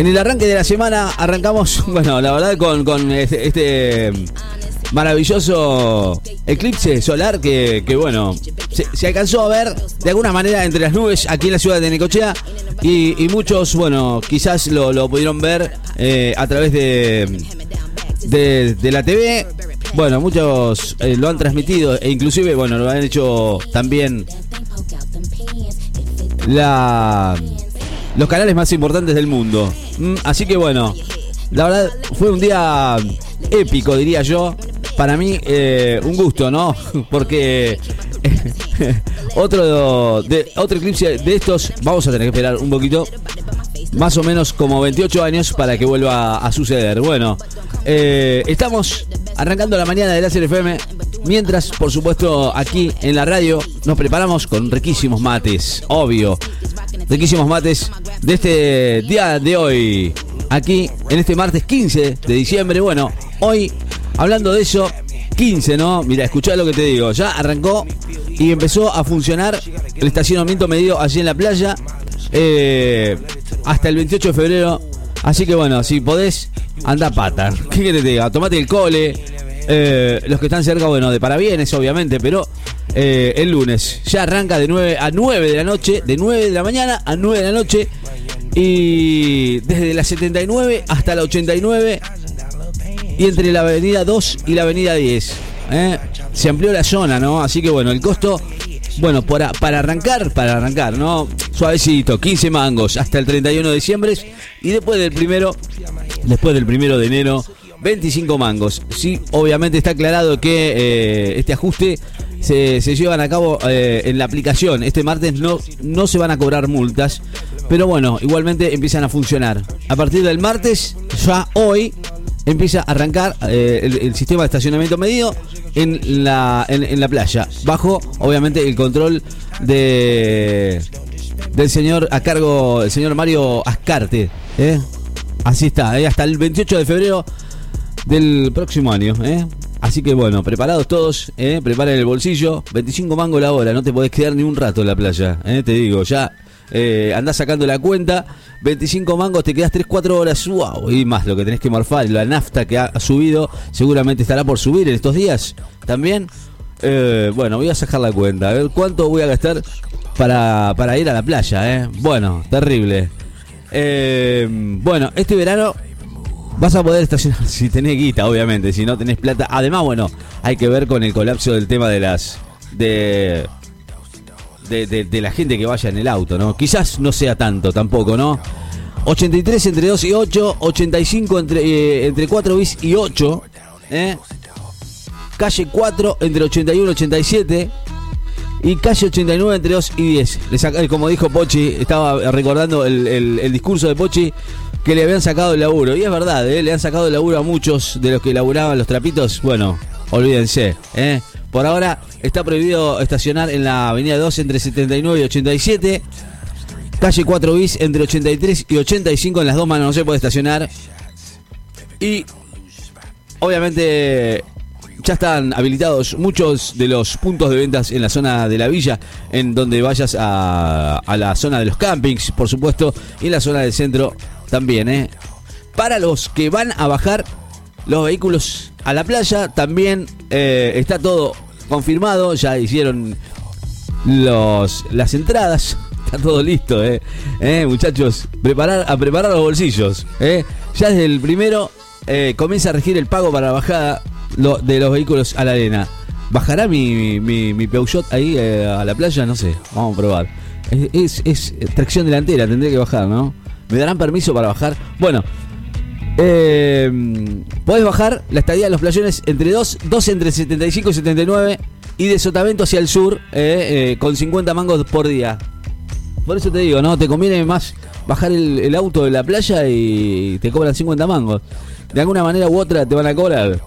En el arranque de la semana arrancamos, bueno, la verdad con, con este, este maravilloso eclipse solar que, bueno, se, alcanzó a ver de alguna manera entre las nubes aquí en la ciudad de Necochea y, muchos, bueno, quizás lo, pudieron ver eh, a través de, de, de la TV. Bueno, muchos eh, lo han transmitido e inclusive, bueno, lo han hecho también la, los canales más importantes del mundo. Mm, así que bueno, la verdad fue un día épico, diría yo. Para mí, eh, un gusto, ¿no? Porque otro, de, otro eclipse de estos, vamos a tener que esperar un poquito, más o menos como 28 años para que vuelva a suceder. Bueno, eh, estamos arrancando la mañana de Láser FM. Mientras, por supuesto, aquí en la radio nos preparamos con riquísimos mates, obvio. Riquísimos mates de este día de hoy. Aquí en este martes 15 de diciembre. Bueno, hoy hablando de eso, 15, ¿no? Mira, escuchá lo que te digo. Ya arrancó y empezó a funcionar el estacionamiento medido allí en la playa. eh, hasta el 28 de febrero. Así que bueno, si podés, anda pata. ¿Qué querés que te diga? Tomate el cole. eh, los que están cerca, bueno, de parabienes, obviamente, pero eh, el lunes ya arranca de 9 a 9 de la noche, de 9 de la mañana a 9 de la noche. Y desde la 79 hasta la 89 y entre la avenida 2 y la avenida 10. ¿eh? Se amplió la zona, ¿no? Así que bueno, el costo, bueno, para, para arrancar, para arrancar, ¿no? Suavecito, 15 mangos hasta el 31 de diciembre y después del primero, después del primero de enero, 25 mangos. Sí, obviamente está aclarado que eh, este ajuste se, llevan a cabo eh, en la aplicación. Este martes no, no se van a cobrar multas, pero bueno, igualmente empiezan a funcionar. A partir del martes, ya hoy, empieza a arrancar eh, el, sistema de estacionamiento medido en la, en, la playa, bajo obviamente el control de del señor a cargo, el señor Mario Ascarte. ¿eh? Así está, ¿eh? hasta el 28 de febrero del próximo año. Así que bueno, preparados todos, ¿eh? preparen el bolsillo, 25 mangos la hora, no te podés quedar ni un rato en la playa, ¿eh? te digo, ya eh, andás sacando la cuenta, 25 mangos, te quedas 3-4 horas, wow, y más lo que tenés que morfar, la nafta que ha subido, seguramente estará por subir en estos días también. Eh, bueno, voy a sacar la cuenta, a ver cuánto voy a gastar para, para ir a la playa, ¿eh? Bueno, terrible. Eh, bueno, este verano vas a poder estacionar si tenés guita, obviamente, si no tenés plata. Además, bueno, hay que ver con el colapso del tema de las... de de, de- de la gente que vaya en el auto, ¿no? Quizás no sea tanto tampoco, ¿no? 83 entre 2 y 8, 85 entre, eh, entre 4 bis y 8, ¿eh? Calle 4 entre 81 y 87 y calle 89 entre 2 y 10. Le saca- como dijo Pochi, estaba recordando el, el- el discurso de Pochi que le habían sacado el laburo. Y es verdad, ¿eh? le han sacado el laburo a muchos de los que laburaban los trapitos. Bueno, olvídense. ¿eh? Por ahora está prohibido estacionar en la avenida 2 entre 79 y 87. Calle 4 bis entre 83 y 85 en las dos manos no se puede estacionar. Y obviamente ya están habilitados muchos de los puntos de ventas en la zona de la villa, en donde vayas a, a la zona de los campings, por supuesto, y en la zona del centro también. ¿eh? Para los que van a bajar los vehículos a la playa, también eh, está todo confirmado, ya hicieron los, las entradas. Está todo listo, eh. Eh, muchachos, preparar, a preparar los bolsillos. Eh. Ya desde el primero eh, comienza a regir el pago para la bajada lo- de los vehículos a la arena. ¿Bajará mi, mi, mi Peugeot ahí eh, a la playa? No sé, vamos a probar. Es, es- es tracción delantera, tendré que bajar, ¿no? ¿Me darán permiso para bajar? Bueno, eh, podés bajar la estadía de los playones entre 2, 2 entre 75 y 79 y de Sotavento hacia el sur eh, eh, con 50 mangos por día. Por eso te digo, ¿no? Te conviene más bajar el, el auto de la playa y te cobran 50 mangos. De alguna manera u otra te van a cobrar.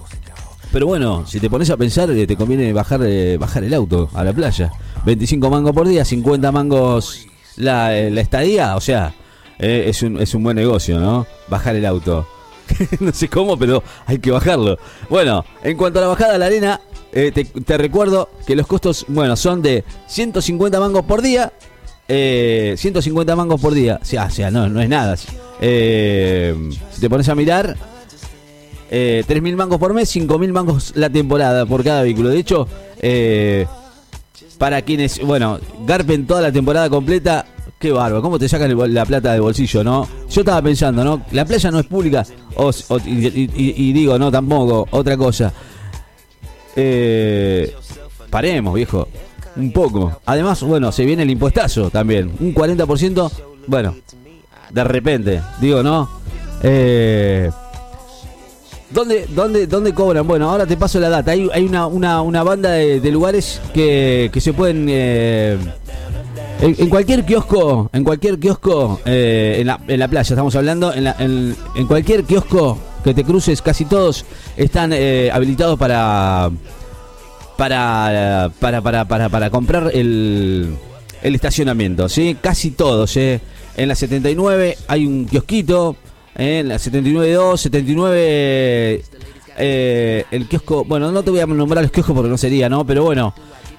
Pero bueno, si te pones a pensar, eh, te conviene bajar, bajar el auto a la playa. 25 mangos por día, 50 mangos la, la estadía, o sea, eh, es, un, es un buen negocio, ¿no? Bajar el auto. no sé cómo, pero hay que bajarlo. Bueno, en cuanto a la bajada a la arena, eh, te, te recuerdo que los costos, bueno, son de 150 mangos por día eh, 150 mangos por día. O sea, sea no, no es nada. Eh, si te pones a mirar, eh, 3.000 mangos por mes, 5.000 mangos la temporada por cada vehículo. De hecho, eh, para quienes, bueno, garpen toda la temporada completa, qué bárbaro, ¿cómo te sacan la plata del bolsillo, no? Yo estaba pensando, ¿no? La playa no es pública, o- y, digo, no, tampoco, otra cosa. Eh, paremos, viejo, un poco. Además, bueno, se viene el impuestazo también, un 40%, bueno, de repente, digo, ¿no? Eh, ¿Dónde, dónde, ¿Dónde cobran? Bueno, ahora te paso la data. Hay, hay una, una, una banda de, de lugares que, que se pueden... eh, en, cualquier kiosco, en cualquier kiosco, eh, en, la, en la playa estamos hablando, en, la- en- cualquier kiosco que te cruces, casi todos están eh, habilitados para para, para, para, para, para comprar el, el estacionamiento, ¿sí? Casi todos, ¿eh? En la 79 hay un kiosquito, ¿eh? en la 79.2, 79... eh, el kiosco, bueno, no te voy a nombrar los kioscos porque no sería, ¿no? Pero bueno,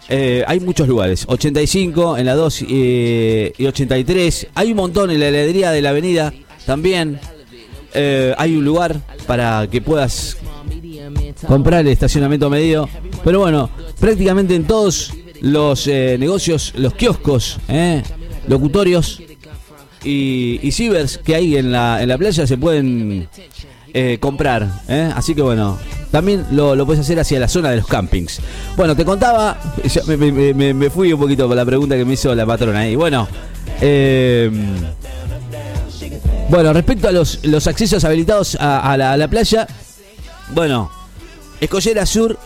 eh, hay muchos lugares. 85 en la 2 eh, y 83. Hay un montón en la heladería de la avenida también. Eh, hay un lugar para que puedas comprar el estacionamiento medido. Pero bueno, prácticamente en todos los eh, negocios, los kioscos, locutorios y, y cibers que hay en la, en la playa se pueden comprar. Así que bueno, también lo, lo puedes hacer hacia la zona de los campings. Bueno, te contaba, me, fui un poquito por la pregunta que me hizo la patrona ahí. Bueno, eh, bueno, respecto a los, los accesos habilitados a, a la, a la playa, bueno, Escollera Sur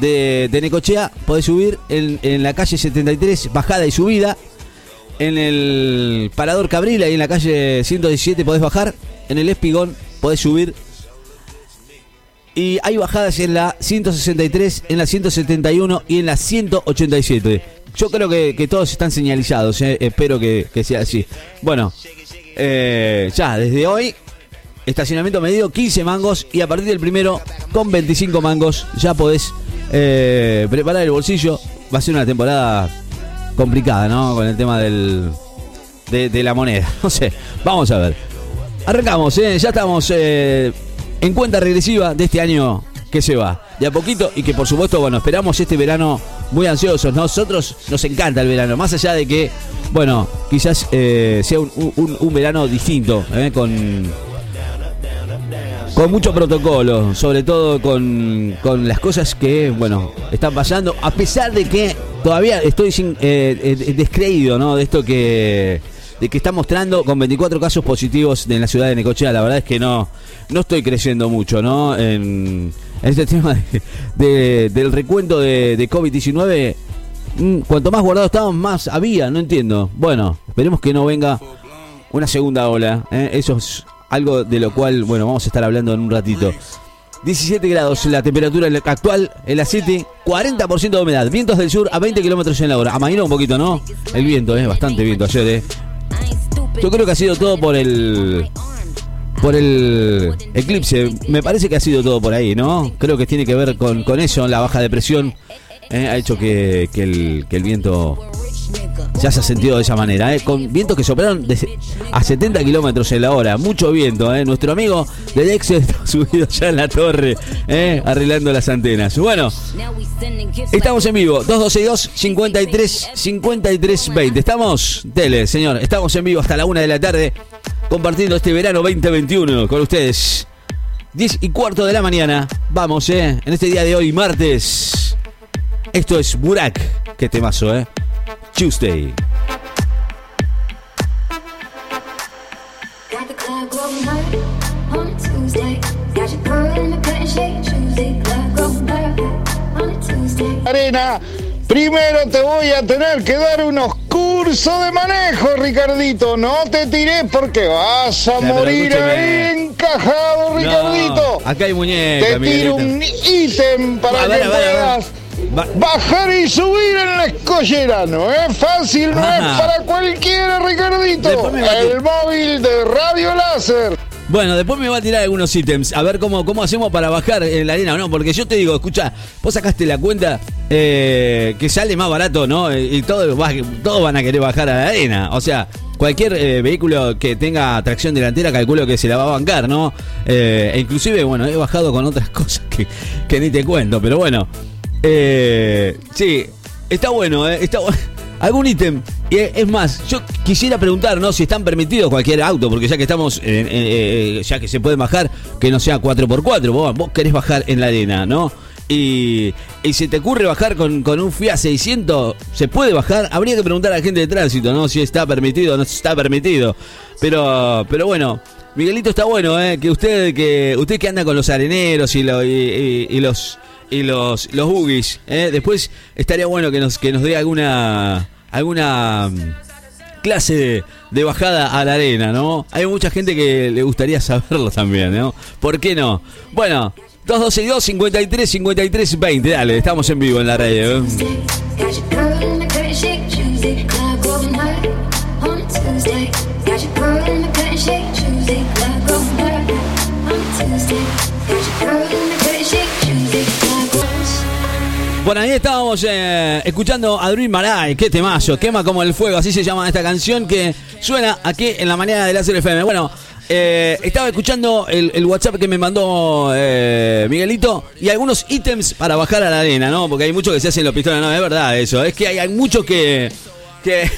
de, de Necochea, podés subir en, en la calle 73, bajada y subida. En el Parador Cabril, ahí en la calle 117, podés bajar. En el Espigón, podés subir. Y hay bajadas en la 163, en la 171 y en la 187. Yo creo que, todos están señalizados, eh, espero que, sea así. Bueno, eh, ya, desde hoy Estacionamiento medido 15 mangos y a partir del primero con 25 mangos ya podés eh, preparar el bolsillo. Va a ser una temporada complicada, ¿no? Con el tema del de, la moneda. No sé, vamos a ver. Arrancamos, ya estamos en cuenta regresiva de este año que se va. De a poquito y que por supuesto, bueno, esperamos este verano muy ansiosos. Nosotros nos encanta el verano, más allá de que, bueno, quizás eh, sea un, verano distinto, ¿eh? con con mucho protocolo, sobre todo con, con las cosas que, bueno, están pasando, a pesar de que todavía estoy sin, eh, descreído, ¿no? De esto que, de que está mostrando con 24 casos positivos en la ciudad de Necochea. La verdad es que no, no estoy creciendo mucho, ¿no? En, este tema de- de- del recuento de, de COVID-19. mm, Cuanto más guardados estábamos, más había, no entiendo. Bueno, esperemos que no venga una segunda ola. ¿eh? Eso es algo de lo cual, bueno, vamos a estar hablando en un ratito. 17 grados la temperatura actual en la City, 40% de humedad, vientos del sur a 20 kilómetros en la hora. Amainó un poquito, ¿no? El viento, ¿eh? Bastante viento ayer, ¿eh? Yo creo que ha sido todo por el. Por el eclipse. Me parece que ha sido todo por ahí, ¿no? Creo que tiene que ver con, con eso, la baja de presión. ¿eh? Ha hecho que, que el viento ya se ha sentido de esa manera, ¿eh? con vientos que soplaron a 70 kilómetros en la hora, mucho viento. ¿eh? Nuestro amigo del ex está subido ya en la torre, ¿eh? arreglando las antenas. Bueno, estamos en vivo, 2262 53 53 20. Estamos, tele, señor, estamos en vivo hasta la una de la tarde, compartiendo este verano 2021 con ustedes. 10 y cuarto de la mañana, vamos, ¿eh? en este día de hoy, martes. Esto es Burak, qué temazo, ¿eh? Tuesday. Arena, primero te voy a tener que dar unos cursos de manejo, Ricardito. No te tiré porque vas a morir ahí encajado, Ricardito. acá hay muñeca, te tiro un ítem para A ver, que a ver, a ver. puedas Bajar y subir en la escollera. No es fácil, no Ajá. es para cualquiera, Ricardito. El móvil de Radio Láser. Bueno, después me va a tirar algunos ítems. A ver cómo, cómo hacemos para bajar en la arena o no. Porque yo te digo, escucha, vos sacaste la cuenta eh, que sale más barato, ¿no? Y todos todos van a querer bajar a la arena. O sea, cualquier eh, vehículo que tenga tracción delantera, calculo que se la va a bancar, ¿no? Eh, e inclusive, bueno, he bajado con otras cosas que, que ni te cuento. Pero bueno, eh, sí, está bueno, ¿eh? Está. Algún ítem. Eh, es más, yo quisiera preguntar, ¿no? Si están permitidos cualquier auto, porque ya que estamos, eh, ya que se puede bajar, que no sea 4x4. Vos, vos querés bajar en la arena, ¿no? Y, y si te ocurre bajar con, con un Fiat 600, ¿se puede bajar? Habría que preguntar a la gente de tránsito, ¿no? Si está permitido o no está permitido. Pero, pero bueno, Miguelito está bueno, ¿eh? Que usted que usted que anda con los areneros lo- y los y los los buggies, ¿eh? Después estaría bueno que nos que nos dé alguna alguna mm, clase de, bajada a la arena, ¿no? Hay mucha gente que le gustaría saberlo también, ¿no? ¿Por qué no? Bueno, 212 53 53 20, dale, estamos en vivo en la radio. ¿eh? Bueno, ahí estábamos eh, escuchando a Dream Maray, qué temazo, quema como el fuego, así se llama esta canción que suena aquí en la mañana de la FM. Bueno, eh, estaba escuchando el, WhatsApp que me mandó eh, Miguelito y algunos ítems para bajar a la arena, ¿no? Porque hay muchos que se hacen los pistones, no, es verdad eso, es que hay, muchos que... que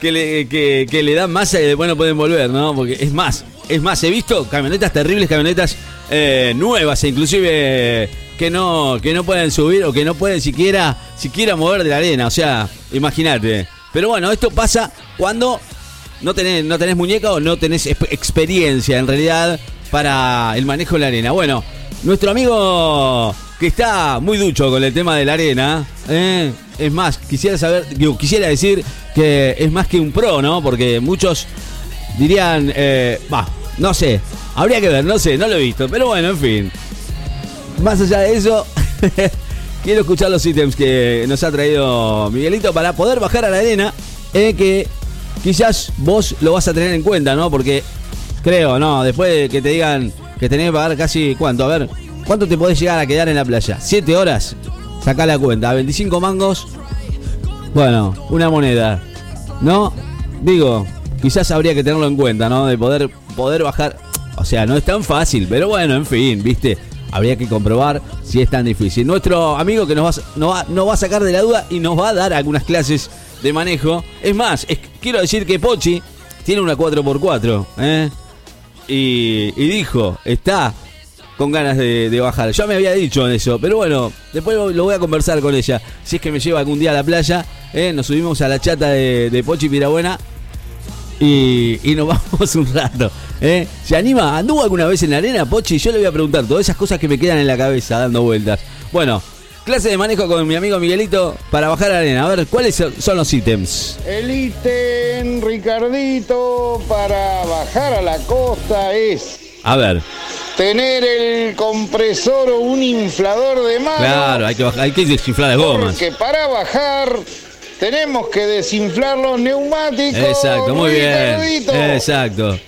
Que le, dan masa y después no pueden volver, ¿no? Porque es más, es más, he visto camionetas terribles, camionetas eh, nuevas, inclusive que no, que no pueden subir o que no pueden siquiera, siquiera mover de la arena. O sea, imagínate. Pero bueno, esto pasa cuando no tenés, no tenés muñeca o no tenés exp- experiencia en realidad para el manejo de la arena. Bueno, nuestro amigo que está muy ducho con el tema de la arena, ¿eh? es más, quisiera saber, quisiera decir que es más que un pro, ¿no? Porque muchos dirían, eh, va, no sé, habría que ver, no sé, no lo he visto, pero bueno, en fin. Más allá de eso, quiero escuchar los ítems que nos ha traído Miguelito para poder bajar a la arena, eh, que quizás vos lo vas a tener en cuenta, ¿no? Porque creo, ¿no? Después de que te digan que tenés que pagar casi, ¿cuánto? A ver, ¿cuánto te podés llegar a quedar en la playa? ¿Siete horas? Sacá la cuenta, 25 mangos. Bueno, una moneda, ¿no? Digo, quizás habría que tenerlo en cuenta, ¿no? De poder, poder bajar. O sea, no es tan fácil, pero bueno, en fin, ¿viste? Habría que comprobar si es tan difícil. Nuestro amigo que nos va, nos va, nos va a sacar de la duda y nos va a dar algunas clases de manejo. Es más, quiero decir que Pochi tiene una 4x4, ¿eh? Y, dijo, está con ganas de, bajar. Ya me había dicho eso, pero bueno, después lo voy a conversar con ella. Si es que me lleva algún día a la playa, ¿eh? nos subimos a la chata de, de Pochi Pirabuena y, y nos vamos un rato. ¿eh? ¿Se anima? ¿Anduvo alguna vez en la arena, Pochi? Yo le voy a preguntar todas esas cosas que me quedan en la cabeza dando vueltas. Bueno, clase de manejo con mi amigo Miguelito para bajar a la arena. A ver, ¿cuáles son- los ítems? El ítem, Ricardito, para bajar a la costa es A ver, tener el compresor o un inflador de mano. claro, hay que, bajar, hay que desinflar las gomas. Porque para bajar tenemos que desinflar los neumáticos. Exacto, muy bien. Exacto.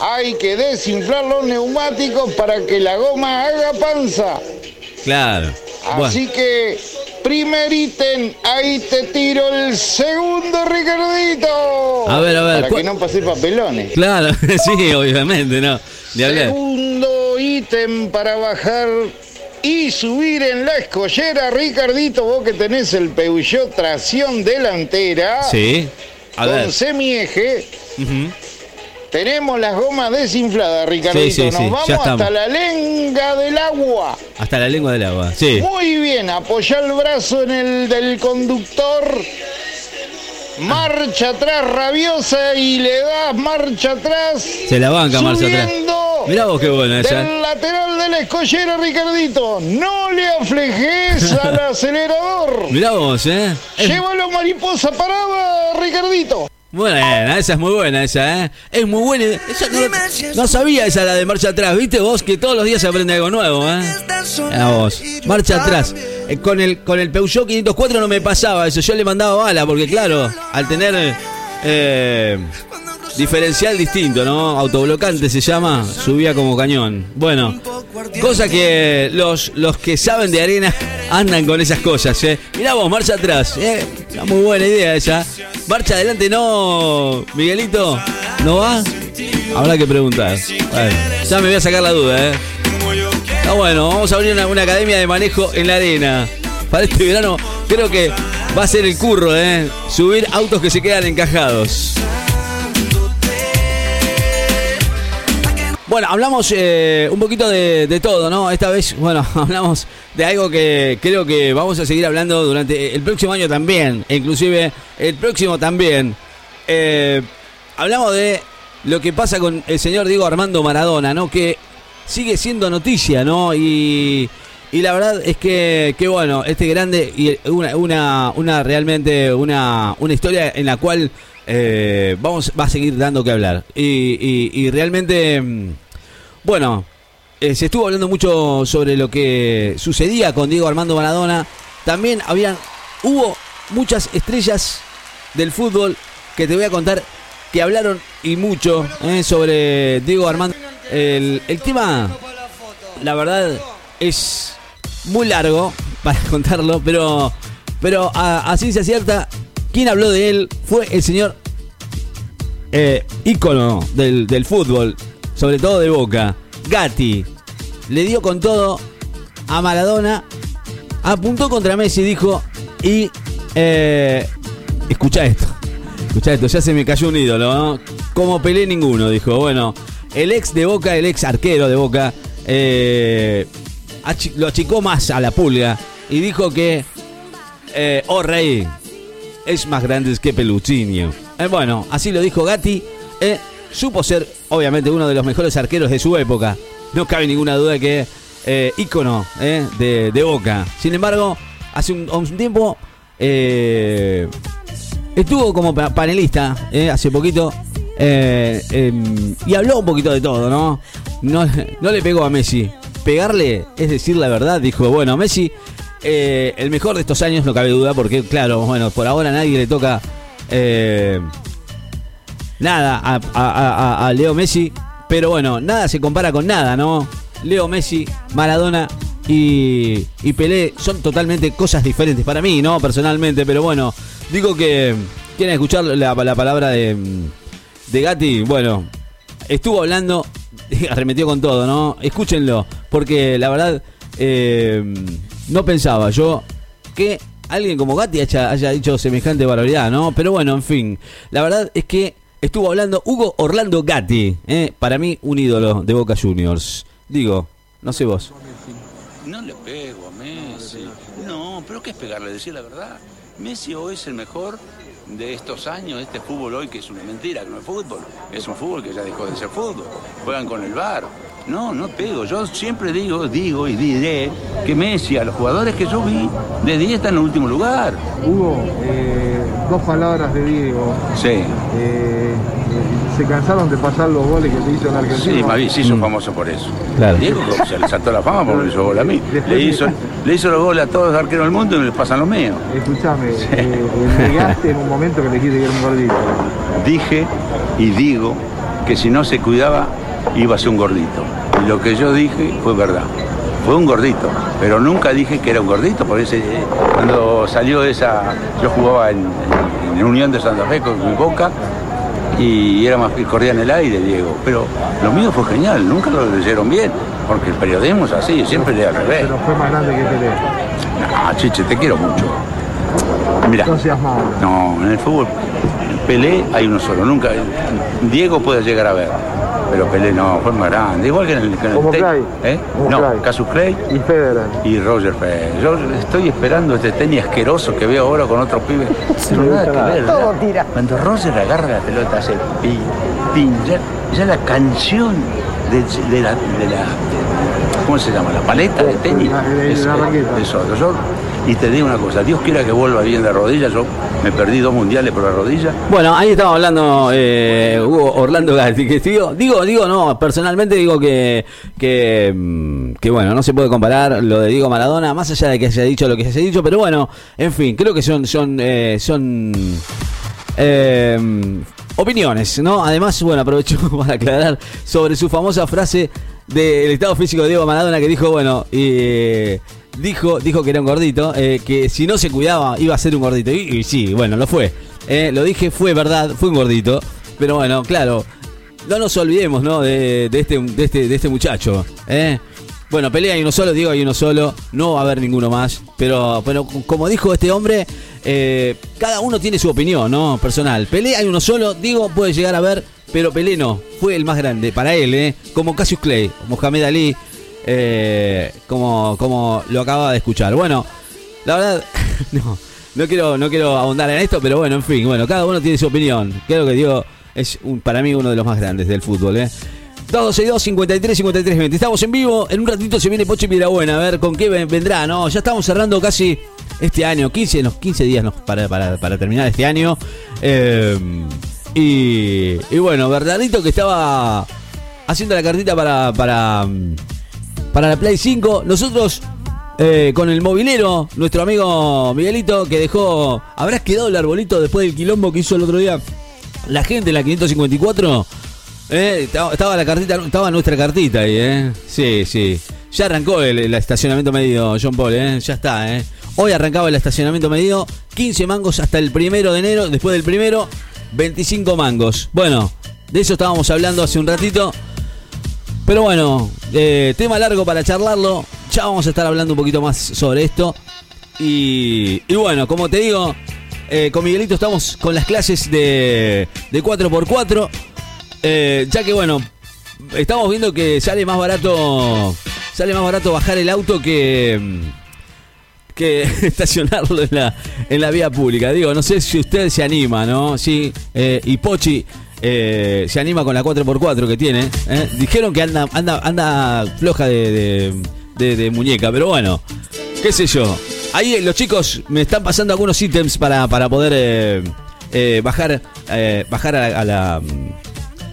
Hay que desinflar los neumáticos para que la goma haga panza. Claro. Bueno, Así que, primer ítem, ahí te tiro el segundo, Ricardito. A ver, a ver, Para ¿cuál- que no pase papelones. claro, sí, obviamente, no. De. Segundo ítem para bajar y subir en la escollera, Ricardito, vos que tenés el Peugeot tracción delantera Sí. A con ver. semieje. Tenemos las gomas desinfladas, Ricardito. Sí, sí, Nos sí, vamos hasta la lenga del agua. Hasta la lengua del agua. Sí. Muy bien, apoya el brazo en el del conductor. Marcha atrás rabiosa y le das marcha atrás. Se la banca marcha atrás. Mirá vos qué buena esa. Del lateral de la escollera, Ricardito. No le aflejes al acelerador. Mirá vos, ¿eh? Llévalo mariposa parada, Ricardito. Buena, esa es muy buena esa, ¿eh? Es muy buena. Esa no, no sabía esa la de marcha atrás, ¿viste vos? Que todos los días se aprende algo nuevo, ¿eh? Mirá vos. Marcha atrás. Eh, con el con el Peugeot 504 no me pasaba eso. Yo le mandaba bala porque claro, al tener eh, diferencial distinto, ¿no? Autoblocante se llama, subía como cañón. Bueno, cosa que los, los que saben de arena andan con esas cosas, ¿eh? Mirá vos, marcha atrás, ¿eh? Una muy buena idea esa. Marcha adelante, no, Miguelito, ¿no va? Habrá que preguntar. Ya me voy a sacar la duda, ¿eh? Está bueno, vamos a abrir una, una academia de manejo en la arena. Para este verano creo que va a ser el curro, ¿eh? Subir autos que se quedan encajados. Bueno, hablamos eh, un poquito de, todo, ¿no? Esta vez, bueno, hablamos de algo que creo que vamos a seguir hablando durante el próximo año también, e inclusive el próximo también. Eh, hablamos de lo que pasa con el señor Diego Armando Maradona, ¿no? Que sigue siendo noticia, ¿no? Y, y la verdad es que, que bueno, este grande y una, una, realmente una, una historia en la cual eh, vamos va a seguir dando que hablar. Y realmente, mm, bueno, eh, se estuvo hablando mucho sobre lo que sucedía con Diego Armando Maradona. También habían, hubo muchas estrellas del fútbol que te voy a contar que hablaron y mucho eh, sobre Diego Armando. El, tema, la verdad, es muy largo para contarlo, pero, pero a, a ciencia cierta, quien habló de él fue el señor eh, ícono del, del fútbol, sobre todo de Boca, Gatti. Le dio con todo a Maradona, apuntó contra Messi, dijo, y eh, escucha esto, escucha esto, ya se me cayó un ídolo, ¿no? Como Pelé ninguno, dijo. Bueno, el ex de Boca, el ex arquero de Boca, eh, lo achicó más a la pulga y dijo que, eh, oh rey, es más grande que Peluccinio. Eh, bueno, así lo dijo Gatti. eh, supo ser, obviamente, uno de los mejores arqueros de su época. No cabe ninguna duda que eh, ícono eh, de, Boca. Sin embargo, hace un, un tiempo eh, estuvo como pa- panelista eh, hace poquito em, y habló un poquito de todo, ¿no? ¿no? No le pegó a Messi. Pegarle es decir la verdad, dijo, bueno, Messi, el mejor de estos años, no cabe duda, porque claro, bueno, por ahora nadie le toca nada a, Leo Messi, pero bueno, nada se compara con nada, ¿no? Leo Messi, Maradona y, y Pelé son totalmente cosas diferentes para mí, ¿no? Personalmente, pero bueno, digo que quieren escuchar la, la palabra de, de Gatti, bueno, estuvo hablando, arremetió con todo, ¿no? Escúchenlo, porque la verdad eh, no pensaba yo que alguien como Gatti haya, haya dicho semejante barbaridad, ¿no? Pero bueno, en fin, la verdad es que estuvo hablando Hugo Orlando Gatti, ¿eh? para mí un ídolo de Boca Juniors. Digo, no sé vos. No le pego a Messi. No, pero ¿qué es pegarle? Decir la verdad. Messi hoy es el mejor de estos años, este fútbol hoy que es una mentira, que no es fútbol. Es un fútbol que ya dejó de ser fútbol. Juegan con el bar. No, no pego. Yo siempre digo, digo y diré que Messi, a los jugadores que yo vi, de 10 está en el último lugar. Hugo, eh, dos palabras de Diego. Sí. Eh, eh, se cansaron de pasar los goles que se hizo en Argentina. Sí, Mavi se hizo famoso por eso. Claro. Diego se le saltó la fama porque me hizo gol a mí. Le hizo, le hizo los goles a todos los arqueros del mundo y me les pasan los míos. Escuchame, eh, negaste en un momento que le dijiste que era un gordito. Dije y digo que si no se cuidaba iba a ser un gordito. Y lo que yo dije fue verdad. Fue un gordito, pero nunca dije que era un gordito, por ese, cuando salió esa, yo jugaba en, en- Unión de Santa Fe con mi boca y era más corría en el aire, Diego. Pero lo mío fue genial, nunca lo leyeron bien, porque el periodismo es así, siempre lee al revés. Pero fue más grande que Pelé. No, chiche, te quiero mucho. Mira. No seas malo. No, en el fútbol, Pelé hay uno solo, nunca. Diego puede llegar a ver, pero Pelé no, fue más grande. Igual que en el. que en el Como te- Clay. ¿Eh? Como No, Clay. Casus Clay Y Federer. y Roger Federer. Yo estoy esperando este tenis asqueroso que veo ahora con otros pibes. Pero nada que ver, ¿verdad? Cuando Roger agarra la pelota, hace pin, pin, ya, ya la canción de, de la, de la- ¿Cómo se llama? La paleta de tenis. La- de- Es- la es otro. Yo- y te digo una cosa, Dios quiera que vuelva bien de rodillas. Yo me perdí dos mundiales por la rodilla. Bueno, ahí estamos hablando eh, Hugo Orlando Gatti, que digo, digo, digo, no, personalmente digo que, que, mm, que bueno, no se puede comparar lo de Diego Maradona, más allá de que se haya dicho lo que se haya dicho, pero bueno, en fin, creo que son, son, eh, son, eh, opiniones, ¿no? Además, bueno, aprovecho para aclarar sobre su famosa frase del estado físico de Diego Maradona que dijo, bueno, eh, dijo, dijo que era un gordito, eh, que si no se cuidaba iba a ser un gordito. Y, sí, bueno, lo fue. Eh, lo dije, fue verdad, fue un gordito. Pero bueno, claro, no nos olvidemos, ¿no? De, este, de, este, de este muchacho. ¿eh? Bueno, pelea hay uno solo, digo hay uno solo, no va a haber ninguno más. Pero bueno, como dijo este hombre, cada uno tiene su opinión, ¿no? Personal. Pelea hay uno solo, digo puede llegar a ver, pero Pelé no, fue el más grande para él. Como Cassius Clay, Mohamed Ali, eh, como, como lo acababa de escuchar. Bueno, la verdad, no, no quiero, no quiero ahondar en esto, pero bueno, en fin, bueno, cada uno tiene su opinión. Creo que Diego es para mí uno de los más grandes del fútbol, ¿eh? 262 53 53 20. Estamos en vivo. En un ratito se viene Pochi Pirabuena. A ver con qué ven- vendrá, ¿no? Ya estamos cerrando casi este año. 15, los 15 días ¿no? para, para, para terminar este año. Eh, y, y bueno, Bernardito que estaba haciendo la cartita para, para, para la Play 5. Nosotros eh, con el movilero, nuestro amigo Miguelito, que dejó. ¿Habrás quedado el arbolito después del quilombo que hizo el otro día? La gente en la 554. Eh, estaba, la cartita, estaba nuestra cartita ahí, eh. Sí, sí. Ya arrancó el, el estacionamiento medido, John Paul, eh. Ya está, eh. Hoy arrancaba el estacionamiento medido, 15 mangos hasta el primero de enero. Después del primero, 25 mangos. Bueno, de eso estábamos hablando hace un ratito. Pero bueno, eh, tema largo para charlarlo. Ya vamos a estar hablando un poquito más sobre esto. Y, y bueno, como te digo, eh, con Miguelito estamos con las clases de, de 4x4. Eh, ya que bueno, estamos viendo que sale más barato. Sale más barato bajar el auto que. que estacionarlo en la, en la vía pública. Digo, no sé si usted se anima, ¿no? Sí, y Pochi eh, se anima con la 4x4 que tiene. ¿eh? Dijeron que anda, anda, anda floja de, muñeca, pero bueno, qué sé yo. Ahí los chicos me están pasando algunos ítems para, para poder eh, bajar, bajar a, la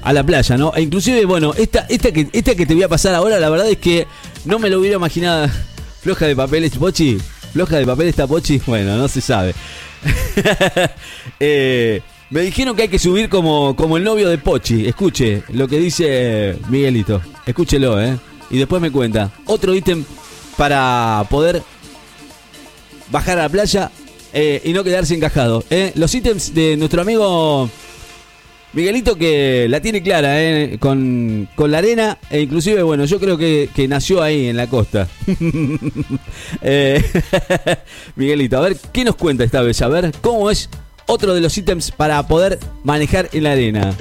a la playa, ¿no? E inclusive, bueno, esta, esta, que, esta que te voy a pasar ahora, la verdad es que no me lo hubiera imaginado. Floja de papel, ¿es Pochi. Floja de papel esta Pochi, bueno, no se sabe. me dijeron que hay que subir como, como el novio de Pochi. Escuche lo que dice Miguelito. Escúchelo, ¿eh? Y después me cuenta. Otro ítem para poder bajar a la playa eh, y no quedarse encajado. ¿eh? Los ítems de nuestro amigo Miguelito que la tiene clara, ¿eh? con, con la arena, e inclusive, bueno, yo creo que, que nació ahí en la costa. Eh, Miguelito, a ver, ¿qué nos cuenta esta vez? A ver, ¿cómo es otro de los ítems para poder manejar en la arena?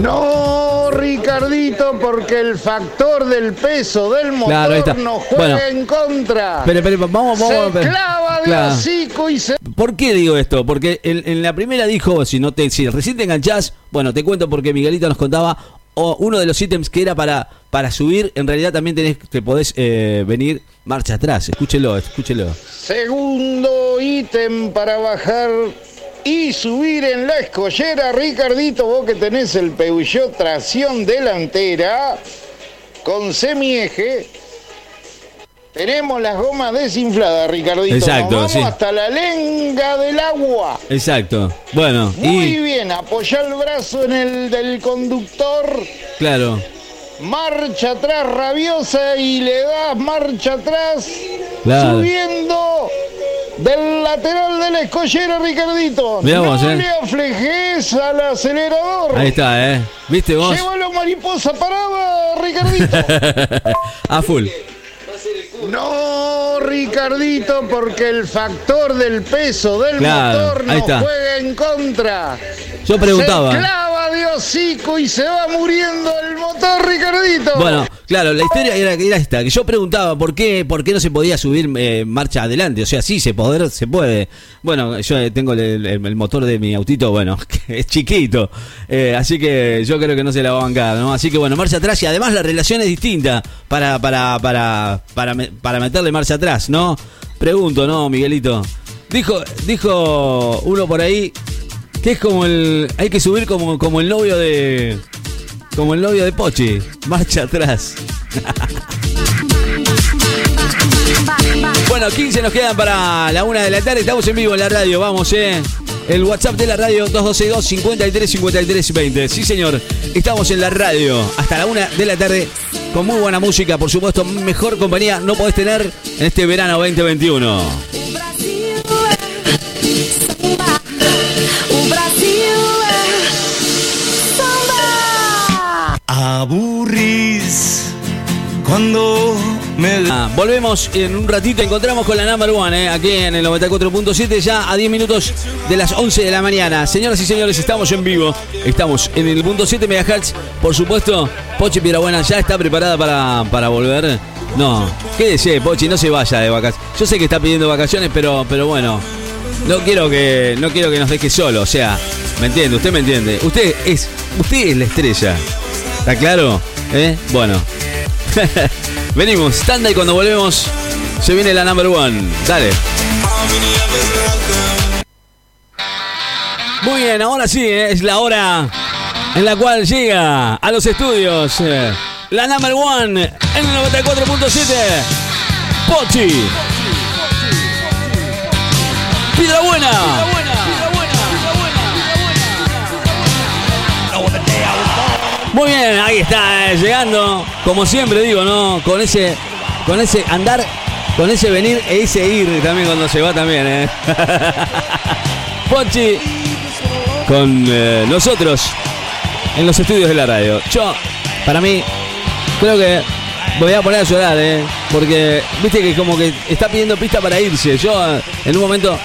No, Ricardito, porque el factor del peso del motor Claro, ahí está. nos juega Bueno. en contra. Espere, espere, vamos, vamos. se clava de Claro. hocico y se... ¿Por qué digo esto? Porque en, en la primera dijo, si no te, si recién te enganchás, bueno, te cuento porque Miguelito nos contaba, o uno de los ítems que era para, para subir, en realidad también tenés, te podés eh, venir marcha atrás. Escúchelo, escúchelo. Segundo ítem para bajar y subir en la escollera, Ricardito, vos que tenés el Peugeot tracción delantera con semieje. Tenemos las gomas desinfladas, Ricardito. Exacto, Nos vamos sí. hasta la lenga del agua. Exacto. Bueno, Muy y bien, apoyá el brazo en el del conductor, claro. Marcha atrás rabiosa y le das marcha atrás, Claro. subiendo del lateral de la escollera, Ricardito. Mirá no eh. le aflejes al acelerador. Ahí está, ¿eh? ¿Viste vos? Llévalo mariposa parada, Ricardito. A full. No, Ricardito, porque el factor del peso del Claro, motor está. juega en contra. Yo preguntaba. Se clava de hocico y se va muriendo el motor. Bueno, claro, la historia era, era esta, que yo preguntaba por qué, por qué no se podía subir eh, marcha adelante, o sea, sí se poder, se puede. Bueno, yo eh, tengo el, motor de mi autito, bueno, que es chiquito, eh, así que yo creo que no se la va a bancar, ¿no? Así que bueno, marcha atrás y además la relación es distinta para, para, para, para, para meterle marcha atrás, ¿no? Pregunto, ¿no, Miguelito? Dijo, dijo uno por ahí que es como el, hay que subir como, como el novio de, como el novio de Pochi, marcha atrás. bueno, 15 nos quedan para la una de la tarde. Estamos en vivo en la radio, vamos, eh. El WhatsApp de la radio 2262 53 53 20. Sí, señor. Estamos en la radio hasta la una de la tarde con muy buena música, por supuesto, mejor compañía no podés tener en este verano 2021. Aburrís cuando me Ah, volvemos en un ratito, encontramos con la number one, eh, aquí en el 94.7, ya a 10 minutos de las 11 de la mañana. Señoras y señores, estamos en vivo, estamos en el punto 7 MHz, por supuesto, Pochi Pirabuena ya está preparada para, para volver. No, quédese, Pochi, no se vaya de vacaciones. Yo sé que está pidiendo vacaciones, pero, pero bueno, no quiero que, no quiero que nos deje solo, o sea, ¿me entiende? ¿Usted me entiende? Usted es, usted es la estrella, ¿está claro? ¿Eh? Bueno. Venimos, tanda y cuando volvemos se viene la number one. Dale. Muy bien, ahora sí, eh, es la hora en la cual llega a los estudios eh, la number one en el 94.7. Pochi. Piedra buena. Muy bien, ahí está, eh, llegando, como siempre digo, ¿no? Con ese, con ese andar, con ese venir e ese ir también cuando se va también, ¿eh? Pochi con eh, nosotros en los estudios de la radio. Yo, para mí, creo que voy a poner a llorar, ¿eh? Porque, viste que como que está pidiendo pista para irse. Yo, eh, en un momento,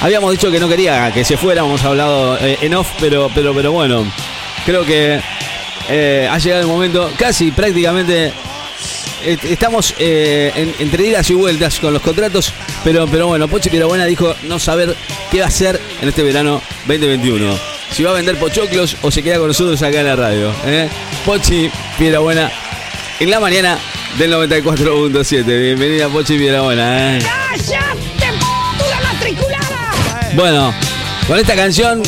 habíamos dicho que no quería que se fuera, hemos hablado en off, pero, pero, pero bueno, creo que eh, ha llegado el momento, casi prácticamente estamos eh, en- entre idas y vueltas con los contratos, pero, pero bueno, Pochi Pirabuena dijo no saber qué va a hacer en este verano 2021. Si va a vender pochoclos o se queda con nosotros acá en la radio. ¿eh? Pochi Pirabuena en la mañana del 94.7. Bienvenida Pochi Pirabuena. ¿eh? Bueno, con esta canción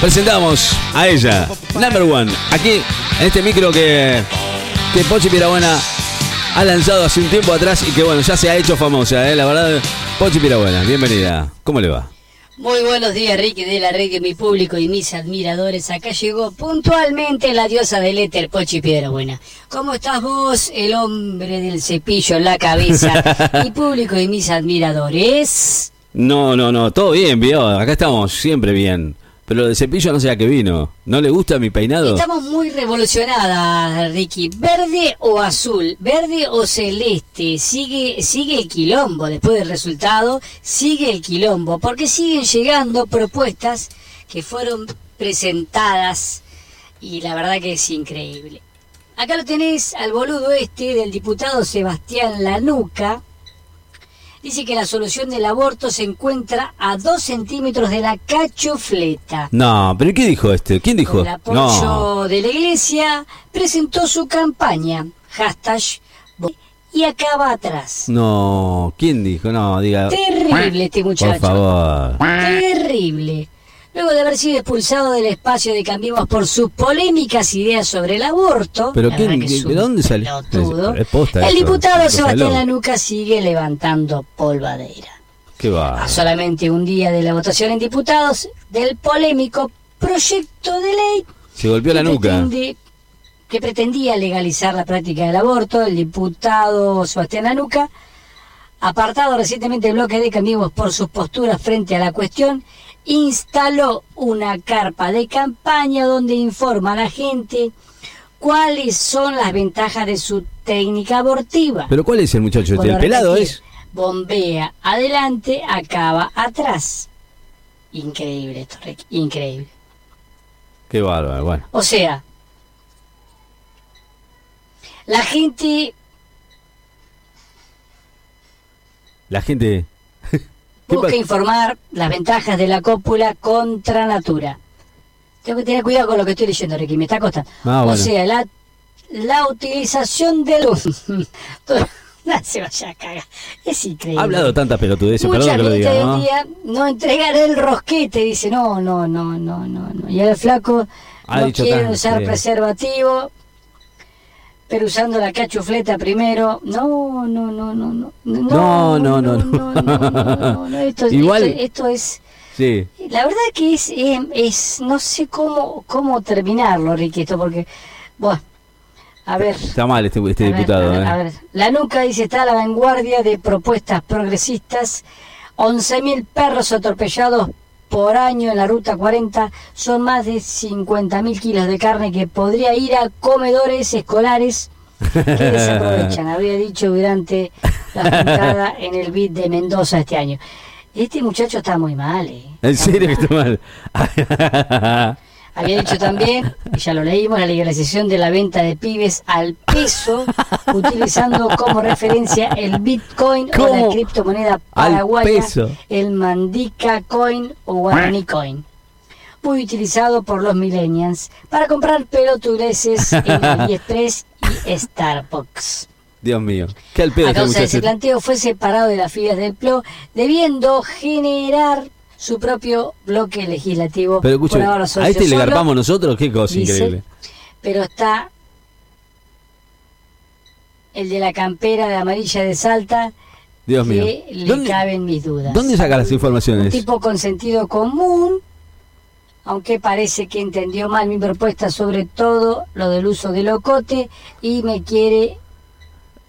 presentamos a ella, number one, aquí en este micro que, que Pochi Pirabuena ha lanzado hace un tiempo atrás y que bueno, ya se ha hecho famosa, ¿eh? la verdad. Pochi Pirabuena, bienvenida. ¿Cómo le va? Muy buenos días, Ricky de la red, mi público y mis admiradores. Acá llegó puntualmente la diosa del éter, Pochi Piedrabuena. ¿Cómo estás vos, el hombre del cepillo en la cabeza? mi público y mis admiradores. No, no, no, todo bien, vio. Acá estamos siempre bien. Pero de cepillo no sé a qué vino. ¿No le gusta mi peinado? Estamos muy revolucionadas, Ricky. ¿Verde o azul? ¿Verde o celeste? Sigue, sigue el quilombo después del resultado. Sigue el quilombo. Porque siguen llegando propuestas que fueron presentadas. Y la verdad que es increíble. Acá lo tenés al boludo este del diputado Sebastián Lanuca. Dice que la solución del aborto se encuentra a dos centímetros de la cachufleta. No, pero ¿qué dijo este? ¿Quién dijo? Con el apoyo No. de la iglesia, presentó su campaña, hashtag, y acaba atrás. No, ¿quién dijo? No, diga. Terrible este Por muchacho. favor. Terrible. Luego de haber sido expulsado del espacio de Cambiemos por sus polémicas ideas sobre el aborto, ¿Pero que de dónde salió? el diputado Sebastián. Lanuca sigue levantando polvadera. ¿Qué va? A solamente un día de la votación en diputados del polémico proyecto de ley Se golpeó la que nuca. pretende- que pretendía legalizar la práctica del aborto, el diputado Sebastián Lanuca, apartado recientemente del bloque de Cambiemos por sus posturas frente a la cuestión, instaló una carpa de campaña donde informa a la gente cuáles son las ventajas de su técnica abortiva. ¿Pero cuál es el muchacho este? ¿El pelado es? Bombea adelante, acaba atrás. Increíble esto, Rick, increíble. Qué bárbaro, bueno. O sea, la gente La gente. ¿Qué busca pasa? informar las ventajas de la cópula contra natura. Tengo que tener cuidado con lo que estoy leyendo, Ricky, me está costando. Ah, O sea, la, la utilización del... no se vaya a cagar. Es increíble. Ha hablado tantas pelotudeces, Mucha perdón que lo gente diga, hoy en ¿no? día no entregará el rosquete, dice, no, no, no, no, no, no. Y el flaco Ha no quiere tanto, usar sí. preservativo, pero usando la cachufleta primero. No, no, no, no, no. No, no, no, no. no, no, no, no, Esto, es- Igual- esto, esto es Sí. La verdad que es, es, es- no sé cómo, cómo terminarlo, Ricky, esto, porque, bueno, a ver. Está mal este, este a ver, diputado. a ver, ¿eh? a ver. La nuca dice está a la vanguardia de propuestas progresistas. 11.000 perros atropellados por año en la ruta 40 son más de 50.000 kilos de carne que podría ir a comedores escolares que desaprovechan, habría dicho durante la juntada en el BID de Mendoza este año. Este muchacho está muy mal, ¿eh? ¿En serio que está mal? Había dicho también, y ya lo leímos, la legalización de la venta de pibes al peso, utilizando como referencia el Bitcoin o ¿Cómo? la criptomoneda paraguaya, el Mandica Coin o Guaraní Coin. Muy utilizado por los millennials para comprar pelotudeces en AliExpress y Starbucks. Dios mío. ¿Qué al pedo A causa de ese planteo fue separado de las filas del PLO, debiendo generar su propio bloque legislativo. Pero escucha, ahora ¿a este le garpamos nosotros? Qué cosa dice, increíble. Pero está el de la campera de amarilla de Salta, Dios mío. que le ¿Dónde, caben mis dudas. ¿Dónde saca las Un informaciones? tipo con sentido común, aunque parece que entendió mal mi propuesta sobre todo lo del uso del locote y me quiere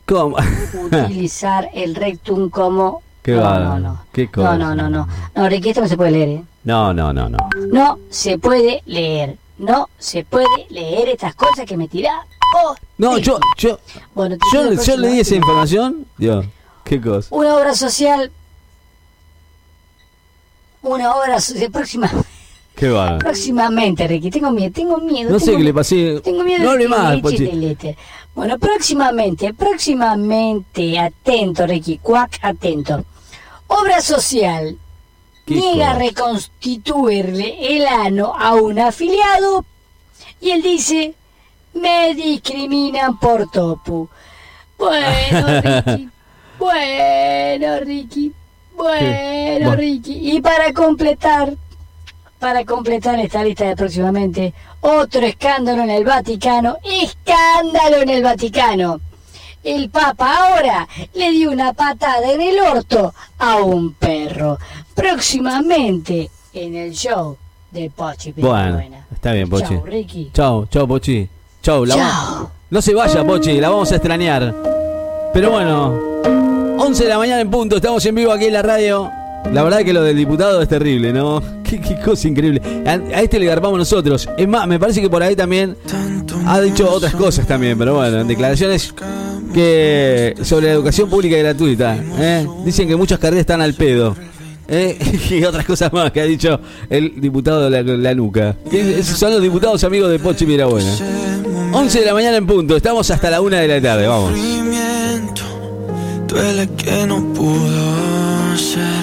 ¿Cómo? utilizar el rectum como... Qué no, no, no. Qué No, cosa. no, no, no. No, Ricky, esto no se puede leer, ¿eh? No, no, no, no. No se puede leer. No se puede leer estas cosas que me tirá. Oh, No, yo, yo, Bueno, yo, yo próxima le di vez esa información. Dios, qué cosa. Una obra social. Una obra social próxima. Qué bárbaro. Próximamente, Ricky. Tengo miedo, tengo miedo. No sé tengo qué le pasé. Tengo miedo No hable más, me eche Pochi. del éter. Bueno, próximamente, próximamente, atento, Ricky, cuac, atento. Obra social. ¿Qué Niega reconstituirle el ano a un afiliado y él dice, me discriminan por topu. Bueno, Ricky, bueno, Ricky, bueno, Bueno. Ricky. Y para completar, para completar esta lista de próximamente, otro escándalo en el Vaticano, escándalo en el Vaticano. El Papa ahora le dio una patada en el orto a un perro. Próximamente en el show de Pochi Bueno, está bien, Pochi. Chau, Ricky. Chao, chao, Pochi. La vamos- No se vaya, Pochi, la vamos a extrañar. Pero bueno, 11 de la mañana en punto, estamos en vivo aquí en la radio. La verdad que lo del diputado es terrible, ¿no? Qué, qué cosa increíble. A, a este le garpamos nosotros. Es más, me parece que por ahí también ha dicho otras cosas también, pero bueno, en declaraciones que sobre la educación pública y gratuita. ¿eh? Dicen que muchas carreras están al pedo. ¿eh? Y otras cosas más que ha dicho el diputado de la, la nuca. Esos son los diputados amigos de Pochi Mirabuena. 11 de la mañana en punto, estamos hasta la 1 de la tarde, vamos. duele que no pudo ser.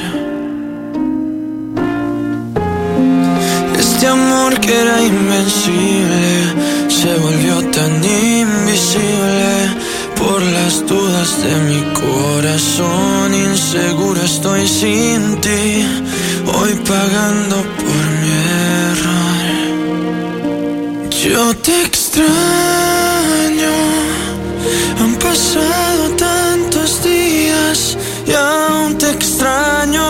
Este amor que era invencible se volvió tan invisible por las dudas de mi corazón. Inseguro estoy sin ti, hoy pagando por mi error. Yo te extraño. Han pasado tantos días y aún te extraño.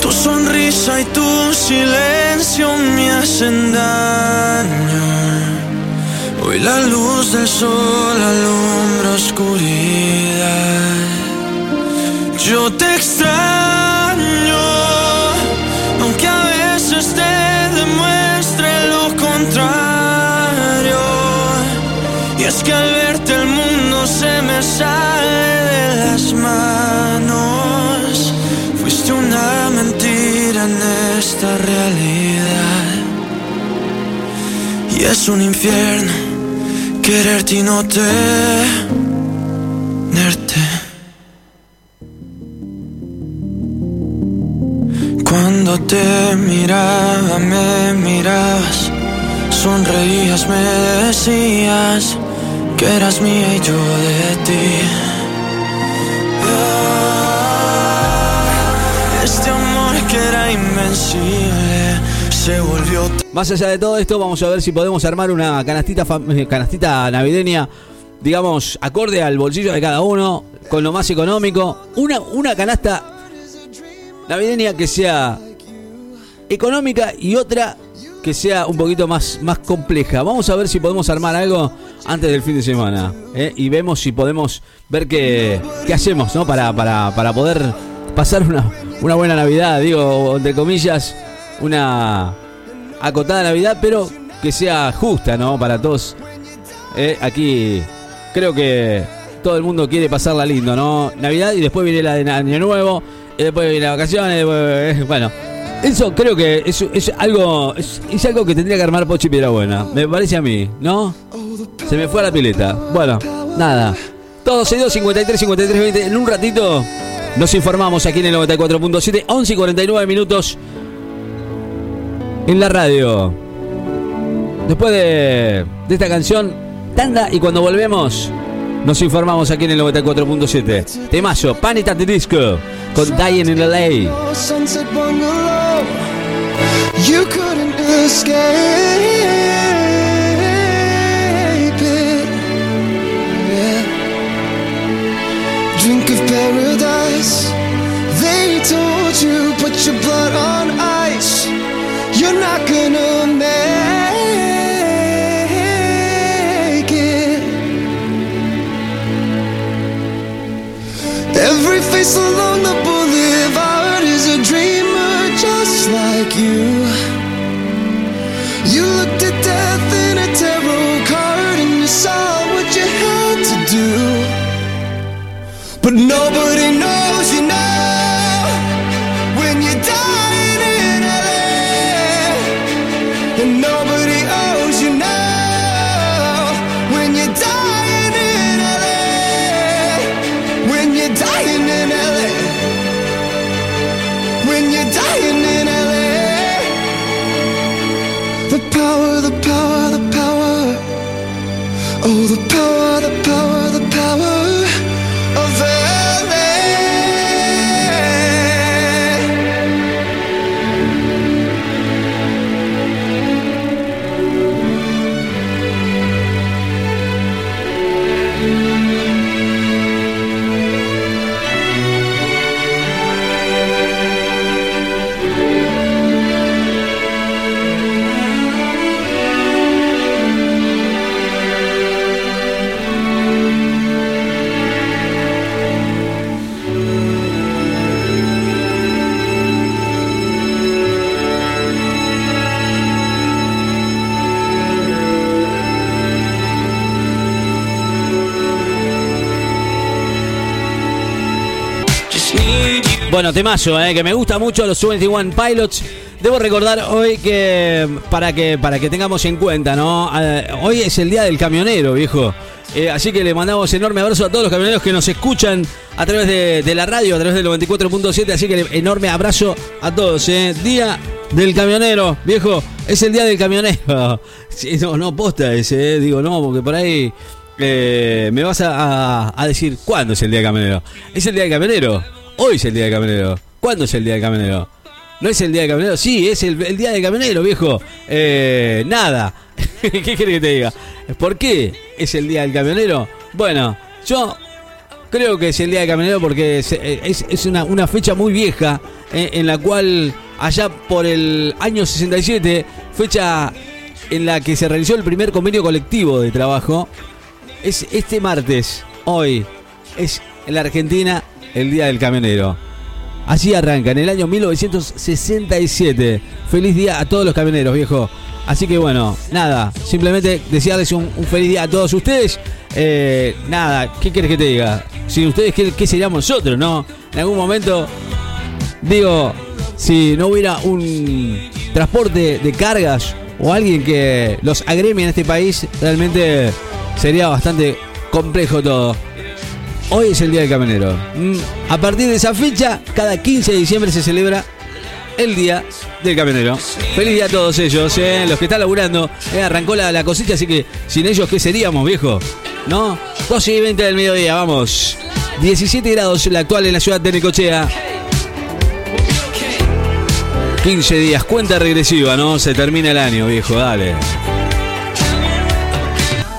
Tu sonrisa y tu silencio me hacen daño. Hoy la luz del sol alumbra oscuridad. Yo te extraño, aunque a veces te demuestre lo contrario. Y es que al verte el mundo se me sale esta realidad. Y es un infierno quererte y no tenerte. Cuando te miraba, me mirabas, sonreías, me decías que eras mía y yo de ti. Más allá de todo esto, vamos a ver si podemos armar una canastita, eh, canastita navideña, digamos, acorde al bolsillo de cada uno, con lo más económico. Una, una canasta navideña que sea económica y otra que sea un poquito más, más compleja. Vamos a ver si podemos armar algo antes del fin de semana. ¿eh? Y vemos si podemos ver qué, qué hacemos, ¿no? Para, para, para poder pasar una, una buena Navidad, digo, entre comillas, una acotada Navidad, pero que sea justa, ¿no? Para todos. ¿eh? Aquí creo que todo el mundo quiere pasarla lindo, ¿no? Navidad y después viene la de Año Nuevo, y después viene las vacaciones, después, eh, bueno. Eso creo que es, es algo es, algo que tendría que armar Pochi Buena. Me parece a mí, ¿no? Se me fue a la pileta. Bueno, nada. Todos 62 53 53 20. En un ratito nos informamos aquí en el 94.7, 11 y 49 minutos en la radio. Después de, esta canción, tanda y cuando volvemos nos informamos aquí en el 94.7. Temazo, Panic at the Disco con Dying in LA. Drink of paradise. They told you put your blood on ice. You're not gonna make it. Every face along the Bueno, temazo, eh, que me gusta mucho los 21 Pilots. Debo recordar hoy que para que para que tengamos en cuenta, ¿no? Eh, hoy es el día del camionero, viejo. Eh, así que le mandamos enorme abrazo a todos los camioneros que nos escuchan a través de, la radio, a través del 94.7. Así que enorme abrazo a todos. Eh. Día del camionero, viejo. Es el día del camionero. Sí, no, no posta ese, eh. digo, no, porque por ahí me vas a, a- a decir cuándo es el día del camionero. Es el día del camionero. Hoy es el día del camionero. ¿Cuándo es el día del camionero? ¿No es el día del camionero? Sí, es el, día del camionero, viejo. Eh, nada. ¿Qué querés que te diga? ¿Por qué es el día del camionero? Bueno, yo creo que es el día del camionero porque es, una, una fecha muy vieja eh, en la cual allá por el año 67, fecha en la que se realizó el primer convenio colectivo de trabajo, es este martes, hoy, es en la Argentina el Día del Camionero. Así arranca, en el año 1967. Feliz día a todos los camioneros, viejo. Así que bueno, nada, simplemente desearles un, feliz día a todos ustedes. Eh, nada, ¿qué quieres que te diga? Si ustedes, ¿qué, qué seríamos nosotros, no? En algún momento, digo, si no hubiera un transporte de cargas o alguien que los agremie en este país, realmente sería bastante complejo todo. Hoy es el Día del Camionero. Mm, A partir de esa fecha, cada 15 de diciembre se celebra el Día del Camionero. Feliz día a todos ellos, eh, los que están laburando. Eh, arrancó la, la cosecha, así que sin ellos, ¿qué seríamos, viejo? ¿No? 12 y 20 del mediodía, vamos. 17 grados la actual en la ciudad de Necochea. 15 días, cuenta regresiva, ¿no? Se termina el año, viejo, dale.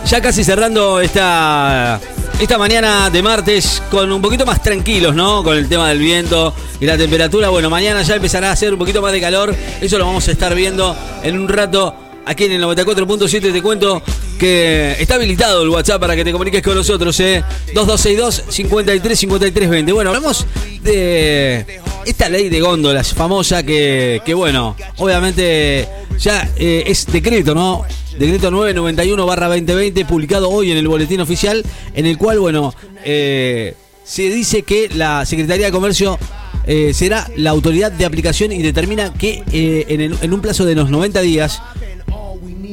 Ya casi cerrando esta, esta mañana de martes con un poquito más tranquilos, ¿no? Con el tema del viento y la temperatura. Bueno, mañana ya empezará a hacer un poquito más de calor. Eso lo vamos a estar viendo en un rato aquí en el 94.7. Te cuento que está habilitado el WhatsApp para que te comuniques con nosotros, ¿eh? 2262 53 53 20. Bueno, hablamos de esta ley de góndolas famosa que, que bueno, obviamente ya eh, es decreto, ¿no? Decreto 991 barra 2020, publicado hoy en el boletín oficial, en el cual, bueno, eh, se dice que la Secretaría de Comercio eh, será la autoridad de aplicación y determina que en, en un plazo de los 90 días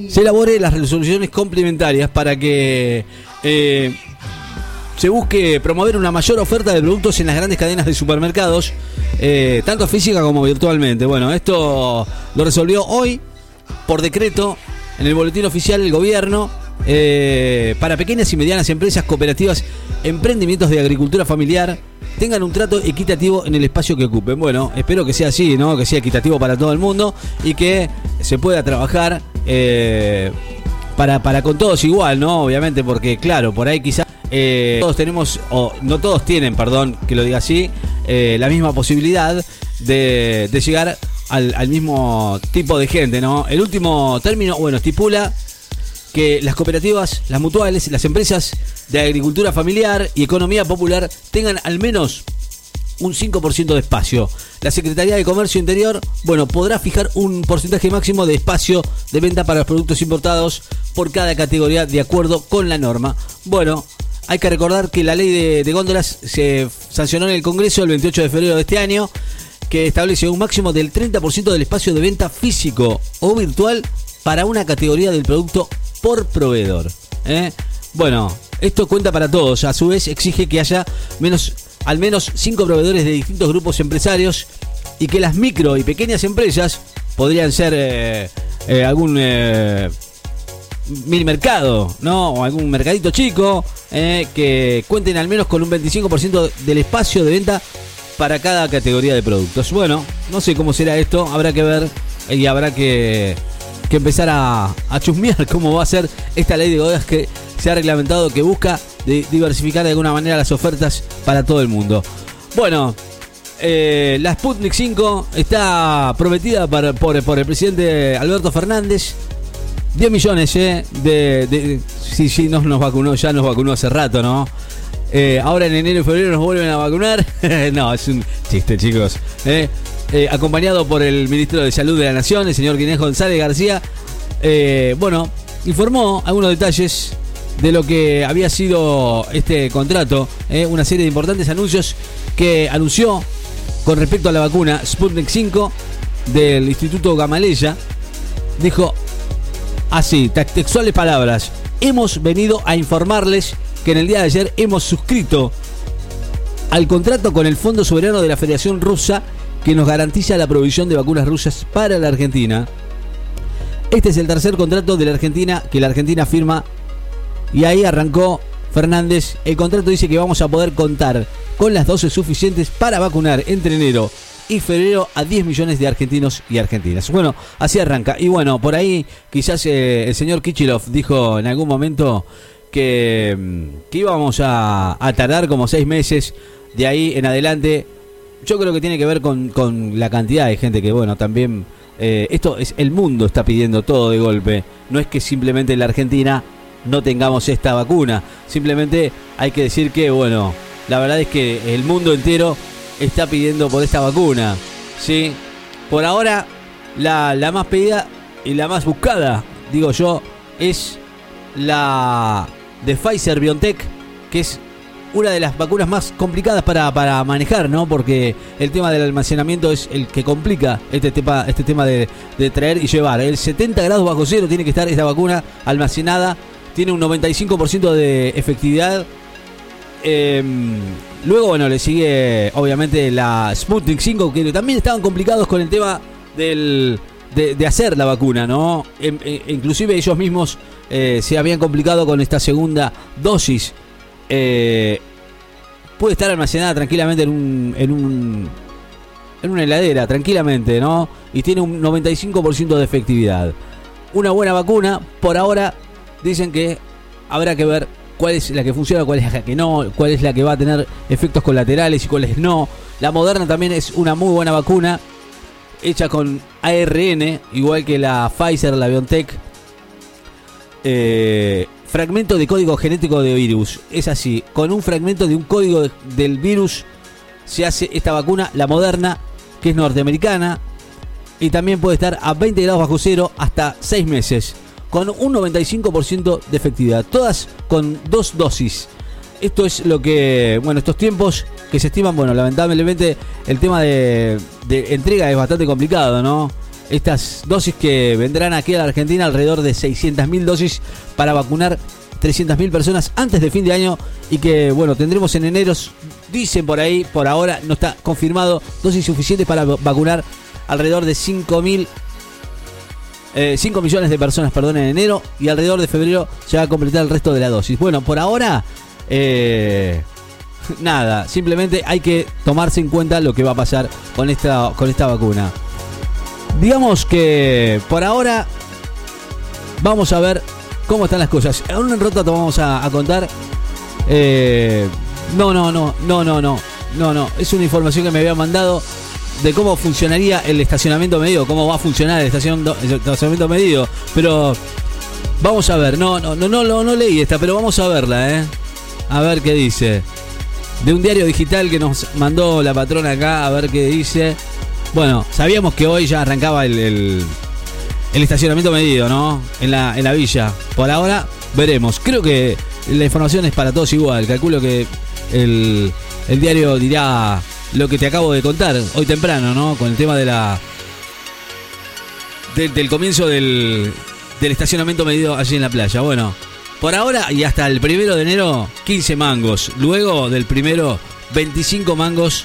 se elabore las resoluciones complementarias para que eh, se busque promover una mayor oferta de productos en las grandes cadenas de supermercados, eh, tanto física como virtualmente. Bueno, esto lo resolvió hoy por decreto en el boletín oficial del gobierno eh, para pequeñas y medianas empresas, cooperativas, emprendimientos de agricultura familiar tengan un trato equitativo en el espacio que ocupen. Bueno, espero que sea así, ¿no? Que sea equitativo para todo el mundo y que se pueda trabajar eh, para, para con todos igual, ¿no? Obviamente, porque claro, por ahí quizás eh, todos tenemos, o no todos tienen, perdón, que lo diga así, eh, la misma posibilidad de, de llegar al, al mismo tipo de gente, ¿no? El último término, bueno, estipula que las cooperativas, las mutuales, las empresas de agricultura familiar y economía popular tengan al menos un 5% de espacio. La Secretaría de Comercio Interior, bueno, podrá fijar un porcentaje máximo de espacio de venta para los productos importados por cada categoría de acuerdo con la norma. Bueno, hay que recordar que la ley de, de góndolas se sancionó en el Congreso el 28 de febrero de este año, que establece un máximo del 30% del espacio de venta físico o virtual para una categoría del producto por proveedor. ¿eh? Bueno, esto cuenta para todos. A su vez, exige que haya menos, al menos cinco proveedores de distintos grupos empresarios y que las micro y pequeñas empresas podrían ser eh, eh, algún eh, mini mercado, ¿no? O algún mercadito chico eh, que cuenten al menos con un 25% del espacio de venta para cada categoría de productos. Bueno, no sé cómo será esto, habrá que ver y habrá que, que empezar a, a chusmear cómo va a ser esta ley de bodas que se ha reglamentado que busca de- diversificar de alguna manera las ofertas para todo el mundo. Bueno, eh, la Sputnik 5 está prometida por, el presidente Alberto Fernández. 10 millones, ¿eh? De, de- sí, sí, nos, vacunó, ya nos vacunó hace rato, ¿no? Eh, ahora en enero y febrero nos vuelven a vacunar. no, es un chiste, chicos. ¿eh? Acompañado por el ministro de Salud de la Nación, el señor Guinés González García. Bueno, informó algunos detalles de lo que había sido este contrato, ¿eh? una serie de importantes anuncios que anunció con respecto a la vacuna Sputnik 5 del Instituto Gamaleya. Dijo, Así, te- textuales palabras. Hemos venido a informarles que en el día de ayer hemos suscrito al contrato con el Fondo Soberano de la Federación Rusa que nos garantiza la provisión de vacunas rusas para la Argentina. Este es el tercer contrato de la Argentina que la Argentina firma y ahí arrancó Fernández. El contrato dice que vamos a poder contar con las dosis suficientes para vacunar entre enero y febrero a 10 millones de argentinos y argentinas. Bueno, así arranca. Y bueno, por ahí quizás eh, el señor Kichilov dijo en algún momento que, mm, que íbamos a, tardar como seis meses de ahí en adelante. Yo creo que tiene que ver con, con la cantidad de gente que, bueno, también... eh, esto es el mundo está pidiendo todo de golpe. No es que simplemente en la Argentina no tengamos esta vacuna. Simplemente hay que decir que, bueno, la verdad es que el mundo entero está pidiendo por esta vacuna. ¿sí? Por ahora, la, la más pedida y la más buscada, digo yo, es la de Pfizer BioNTech, que es una de las vacunas más complicadas para, para manejar, ¿no? Porque el tema del almacenamiento es el que complica este tema, este tema de, de traer y llevar. El 70 grados bajo cero tiene que estar esta vacuna almacenada. Tiene un 95% de efectividad. Eh, luego, bueno, le sigue obviamente la Sputnik 5, que también estaban complicados con el tema del, de, de hacer la vacuna, ¿no? Em- e- inclusive ellos mismos eh, se habían complicado con esta segunda dosis. Eh, puede estar almacenada tranquilamente en un, en un en una heladera, tranquilamente, ¿no? Y tiene un 95% de efectividad. Una buena vacuna, por ahora dicen que habrá que ver cuál es la que funciona, cuál es la que no, cuál es la que va a tener efectos colaterales y cuáles no. La Moderna también es una muy buena vacuna, hecha con ARN, igual que la Pfizer, la BioNTech. Eh, fragmento de código genético de virus. Es así, con un fragmento de un código de- del virus se hace esta vacuna, la Moderna, que es norteamericana, y también puede estar a 20 grados bajo cero hasta 6 meses, con un 95% de efectividad, todas con dos dosis. Esto es lo que, bueno, estos tiempos que se estiman, bueno, lamentablemente el tema de, entrega es bastante complicado, ¿no? Estas dosis que vendrán aquí a la Argentina, alrededor de 600.000 dosis para vacunar 300.000 personas antes de fin de año y que, bueno, tendremos en enero, dicen por ahí, por ahora no está confirmado, dosis suficientes para va- vacunar alrededor de 5.000 eh, 5 millones de personas, perdón, en enero y alrededor de febrero se va a completar el resto de la dosis. Bueno, por ahora, eh, nada, simplemente hay que tomarse en cuenta lo que va a pasar con esta, con esta vacuna. Digamos que por ahora vamos a ver cómo están las cosas. En un rato vamos a, a contar. eh, no, no, no, no, no, no, no, no. Es una información que me había mandado de cómo funcionaría el estacionamiento medido, cómo va a funcionar el estacion- el estacionamiento medido. Pero vamos a ver, no, no, no, no, no, no leí esta, pero vamos a verla, ¿eh? A ver qué dice. De un diario digital que nos mandó la patrona acá, a ver qué dice. Bueno, sabíamos que hoy ya arrancaba el, el- el estacionamiento medido, ¿no? En la, en la villa. Por ahora, veremos. Creo que la información es para todos igual. Calculo que el, el diario dirá lo que te acabo de contar hoy temprano, ¿no? Con el tema de la. del, comienzo del, del estacionamiento medido allí en la playa. Bueno, por ahora y hasta el primero de enero, 15 mangos. Luego del primero, 25 mangos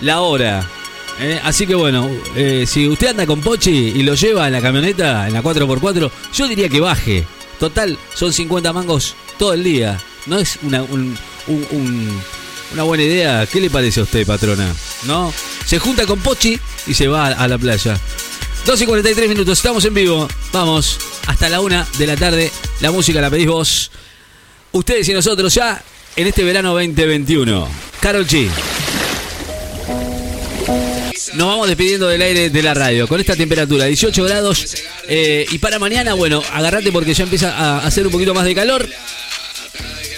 la hora. ¿eh? Así que bueno, eh, si usted anda con Pochi y lo lleva en la camioneta, en la 4x4, yo diría que baje. Total, son 50 mangos todo el día. No es una, un- un- un- una buena idea. ¿Qué le parece a usted, patrona? ¿No? Se junta con Pochi y se va a, la playa. 2 y 43 minutos, estamos en vivo. Vamos, hasta la una de la tarde. La música la pedís vos. Ustedes y nosotros ya en este verano 2021. Carol G. Nos vamos despidiendo del aire de la radio con esta temperatura, 18 grados. eh, y para mañana, bueno, agarrate porque ya empieza a hacer un poquito más de calor.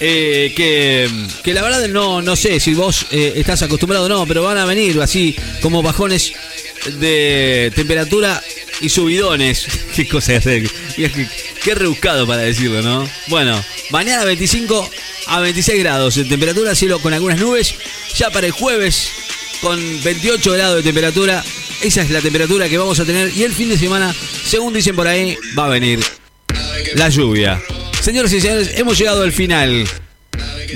Eh, que, que la verdad no, no sé si vos eh, estás acostumbrado o no, pero van a venir así como bajones de temperatura y subidones. Qué cosa es, qué, qué rebuscado para decirlo, ¿no? Bueno, mañana 25 a 26 grados de temperatura, cielo con algunas nubes. Ya para el jueves con 28 grados de temperatura. Esa es la temperatura que vamos a tener. Y el fin de semana, según dicen por ahí, va a venir la lluvia. Señores y señores, hemos llegado al final.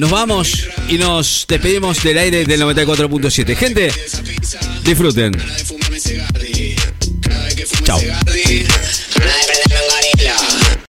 Nos vamos y nos despedimos del aire del 94.7. Gente, disfruten. Chao.